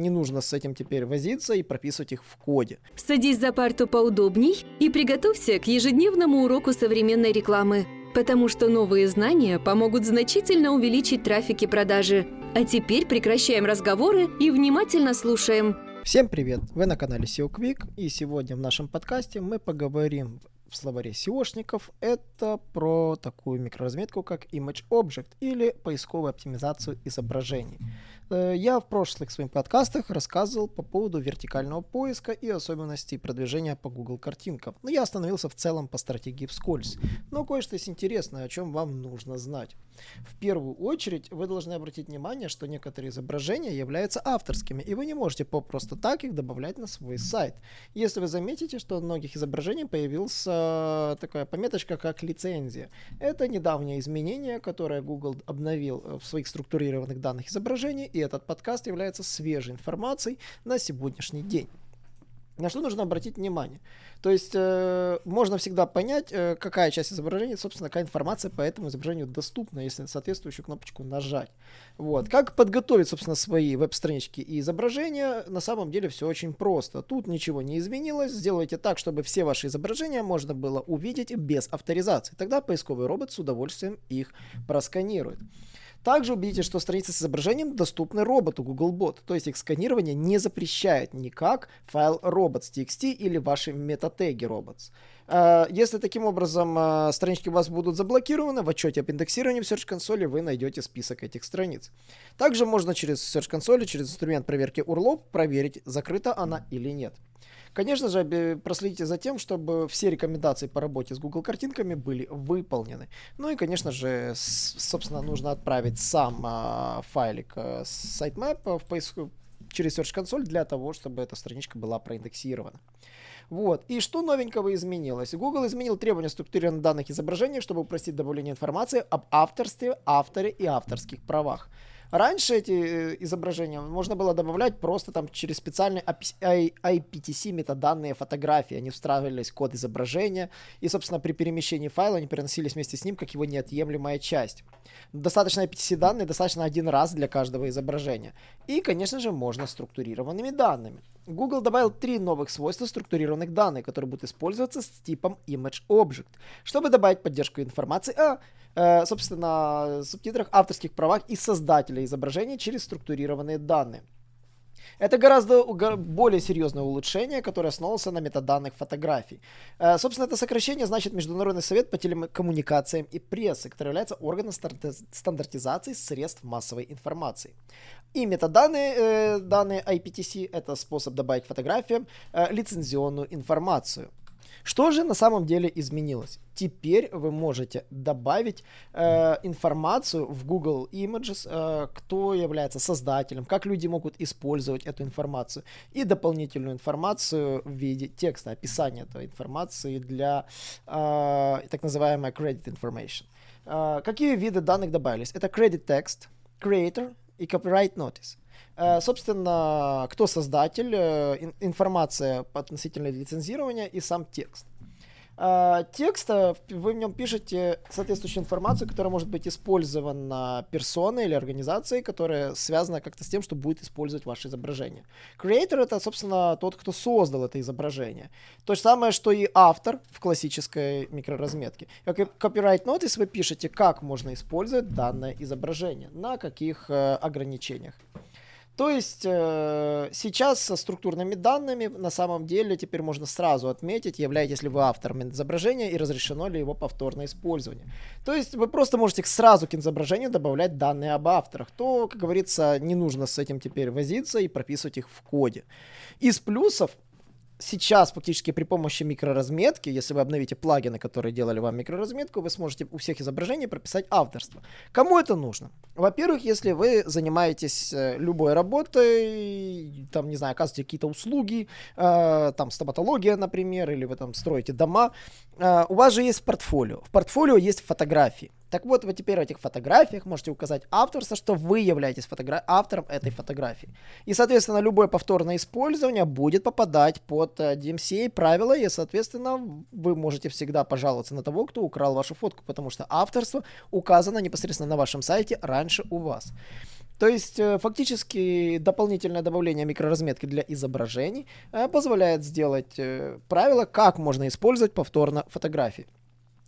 не нужно с этим теперь возиться и прописывать их в коде. Садись за парту поудобней и приготовься к ежедневному уроку современной рекламы, потому что новые знания помогут значительно увеличить трафик и продажи. А теперь прекращаем разговоры и внимательно слушаем. Всем привет! Вы на канале SEO Quick и сегодня в нашем подкасте мы поговорим в словаре SEOшников это про такую микроразметку, как Image Object или поисковую оптимизацию изображений. Э, я в прошлых своих подкастах рассказывал по поводу вертикального поиска и особенностей продвижения по Google картинкам. Но я остановился в целом по стратегии вскользь. Но кое-что есть интересное, о чем вам нужно знать. В первую очередь вы должны обратить внимание, что некоторые изображения являются авторскими, и вы не можете попросту так их добавлять на свой сайт. Если вы заметите, что у многих изображений появилась такая пометочка, как лицензия. Это недавнее изменение, которое Google обновил э, в своих структурированных данных изображений, и этот подкаст является свежей информацией на сегодняшний день. На что нужно обратить внимание? То есть э, можно всегда понять, э, какая часть изображения, собственно, какая информация по этому изображению доступна, если соответствующую кнопочку нажать. Вот. Как подготовить, собственно, свои веб-странички и изображения? На самом деле все очень просто. Тут ничего не изменилось. Сделайте так, чтобы все ваши изображения можно было увидеть без авторизации. Тогда поисковый робот с удовольствием их просканирует. Также убедитесь, что страницы с изображением доступны роботу Googlebot, то есть их сканирование не запрещает никак файл robots.txt или ваши метатеги robots. Э, если таким образом э, странички у вас будут заблокированы, в отчете об индексировании в Search консоли вы найдете список этих страниц. Также можно через Search консоли, через инструмент проверки URL проверить, закрыта она или нет. Конечно же, проследите за тем, чтобы все рекомендации по работе с Google картинками были выполнены. Ну и, конечно же, собственно, нужно отправить сам а, файлик а, с sitemap в поиск через Search консоль для того, чтобы эта страничка была проиндексирована. Вот. И что новенького изменилось? Google изменил требования структурированных данных изображений, чтобы упростить добавление информации об авторстве, авторе и авторских правах. Раньше эти э, изображения можно было добавлять просто там через специальные IPTC метаданные фотографии. Они встраивались в код изображения, и, собственно, при перемещении файла они переносились вместе с ним как его неотъемлемая часть. Достаточно IPTC данные, достаточно один раз для каждого изображения. И, конечно же, можно структурированными данными. Google добавил три новых свойства структурированных данных, которые будут использоваться с типом Image Object, чтобы добавить поддержку информации о Э, собственно, субтитрах, авторских правах и создателя изображения через структурированные данные. Это гораздо более серьезное улучшение, которое основывается на метаданных фотографий. Э, собственно, это сокращение значит Международный совет по телекоммуникациям и прессе, который является органом стандартизации средств массовой информации. И метаданные э, данные IPTC — это способ добавить фотографиям лицензионную информацию. Что же на самом деле изменилось? Теперь вы можете добавить э, информацию в Google Images, э, кто является создателем, как люди могут использовать эту информацию, и дополнительную информацию в виде текста, описания этой информации для э, так называемой credit information. Э, какие виды данных добавились? Это credit text, creator и copyright notice. Э, собственно, кто создатель, э, информация относительно лицензирования и сам текст. Э, текст, вы в нем пишете соответствующую информацию, которая может быть использована персоной или организацией, которая связана как-то с тем, что будет использовать ваше изображение. Creator — это, собственно, тот, кто создал это изображение. То же самое, что и автор в классической микроразметке. Как и copyright notice вы пишете, как можно использовать данное изображение, на каких ограничениях. То есть э, сейчас со структурными данными на самом деле теперь можно сразу отметить, являетесь ли вы автором изображения и разрешено ли его повторное использование. То есть вы просто можете сразу к изображению добавлять данные об авторах. То, как говорится, не нужно с этим теперь возиться и прописывать их в коде. Из плюсов сейчас фактически при помощи микроразметки, если вы обновите плагины, которые делали вам микроразметку, вы сможете у всех изображений прописать авторство. Кому это нужно? Во-первых, если вы занимаетесь э, любой работой, там, не знаю, оказываете какие-то услуги, э, там, стоматология, например, или вы там строите дома, э, у вас же есть портфолио. В портфолио есть фотографии. Так вот, вы теперь в этих фотографиях можете указать авторство, что вы являетесь фотогра- автором этой фотографии. И, соответственно, любое повторное использование будет попадать под uh, DMCA правила, и, соответственно, вы можете всегда пожаловаться на того, кто украл вашу фотку, потому что авторство указано непосредственно на вашем сайте раньше у вас. То есть э, фактически дополнительное добавление микроразметки для изображений э, позволяет сделать э, правило, как можно использовать повторно фотографии.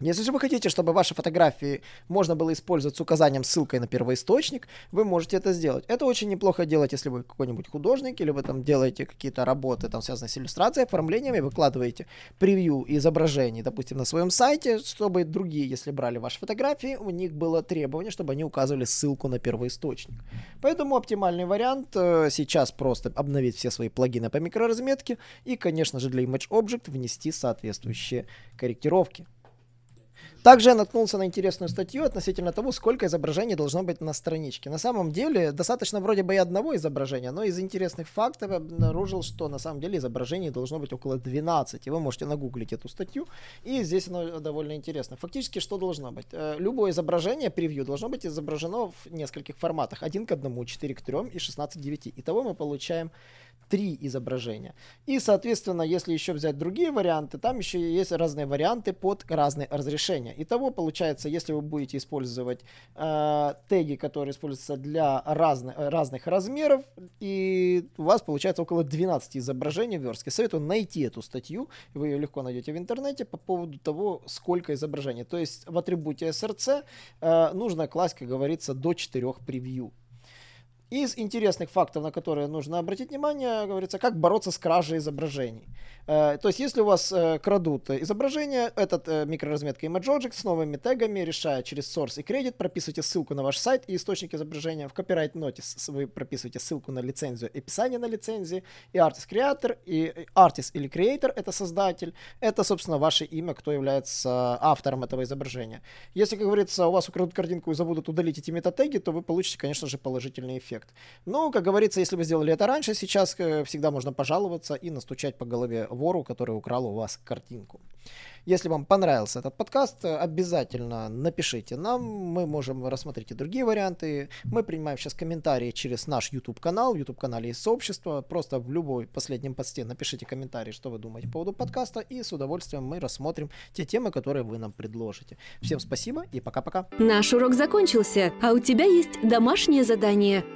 Если же вы хотите, чтобы ваши фотографии можно было использовать с указанием ссылкой на первоисточник, вы можете это сделать. Это очень неплохо делать, если вы какой-нибудь художник, или вы там делаете какие-то работы, там связанные с иллюстрацией, оформлением, и выкладываете превью изображений, допустим, на своем сайте, чтобы другие, если брали ваши фотографии, у них было требование, чтобы они указывали ссылку на первоисточник. Поэтому оптимальный вариант э, сейчас просто обновить все свои плагины по микроразметке и, конечно же, для Image Object внести соответствующие корректировки. Также я наткнулся на интересную статью относительно того, сколько изображений должно быть на страничке. На самом деле, достаточно вроде бы и одного изображения, но из интересных фактов я обнаружил, что на самом деле изображений должно быть около 12. И вы можете нагуглить эту статью, и здесь оно довольно интересно. Фактически, что должно быть? Э, любое изображение, превью, должно быть изображено в нескольких форматах. 1 к 1, 4 к 3 и 16 к 9. Итого мы получаем три изображения. И, соответственно, если еще взять другие варианты, там еще есть разные варианты под разные разрешения. Итого, получается, если вы будете использовать э, теги, которые используются для разных, разных размеров, и у вас получается около 12 изображений в верстке. Советую найти эту статью, вы ее легко найдете в интернете по поводу того, сколько изображений. То есть в атрибуте SRC э, нужно класть, как говорится, до 4 превью. Из интересных фактов, на которые нужно обратить внимание, говорится, как бороться с кражей изображений. Э, то есть, если у вас э, крадут изображение, этот э, микроразметка ImageObject с новыми тегами решает через source и credit, прописывайте ссылку на ваш сайт и источник изображения. В copyright notice вы прописываете ссылку на лицензию описание на лицензии. И artist creator, и artist или creator это создатель. Это, собственно, ваше имя, кто является автором этого изображения. Если, как говорится, у вас украдут картинку и забудут удалить эти метатеги, то вы получите, конечно же, положительный эффект. Но, как говорится, если вы сделали это раньше, сейчас всегда можно пожаловаться и настучать по голове вору, который украл у вас картинку. Если вам понравился этот подкаст, обязательно напишите нам, мы можем рассмотреть и другие варианты. Мы принимаем сейчас комментарии через наш YouTube канал, в YouTube канале есть сообщество. Просто в любой последнем посте напишите комментарий, что вы думаете по поводу подкаста, и с удовольствием мы рассмотрим те темы, которые вы нам предложите. Всем спасибо и пока-пока. Наш урок закончился, а у тебя есть домашнее задание –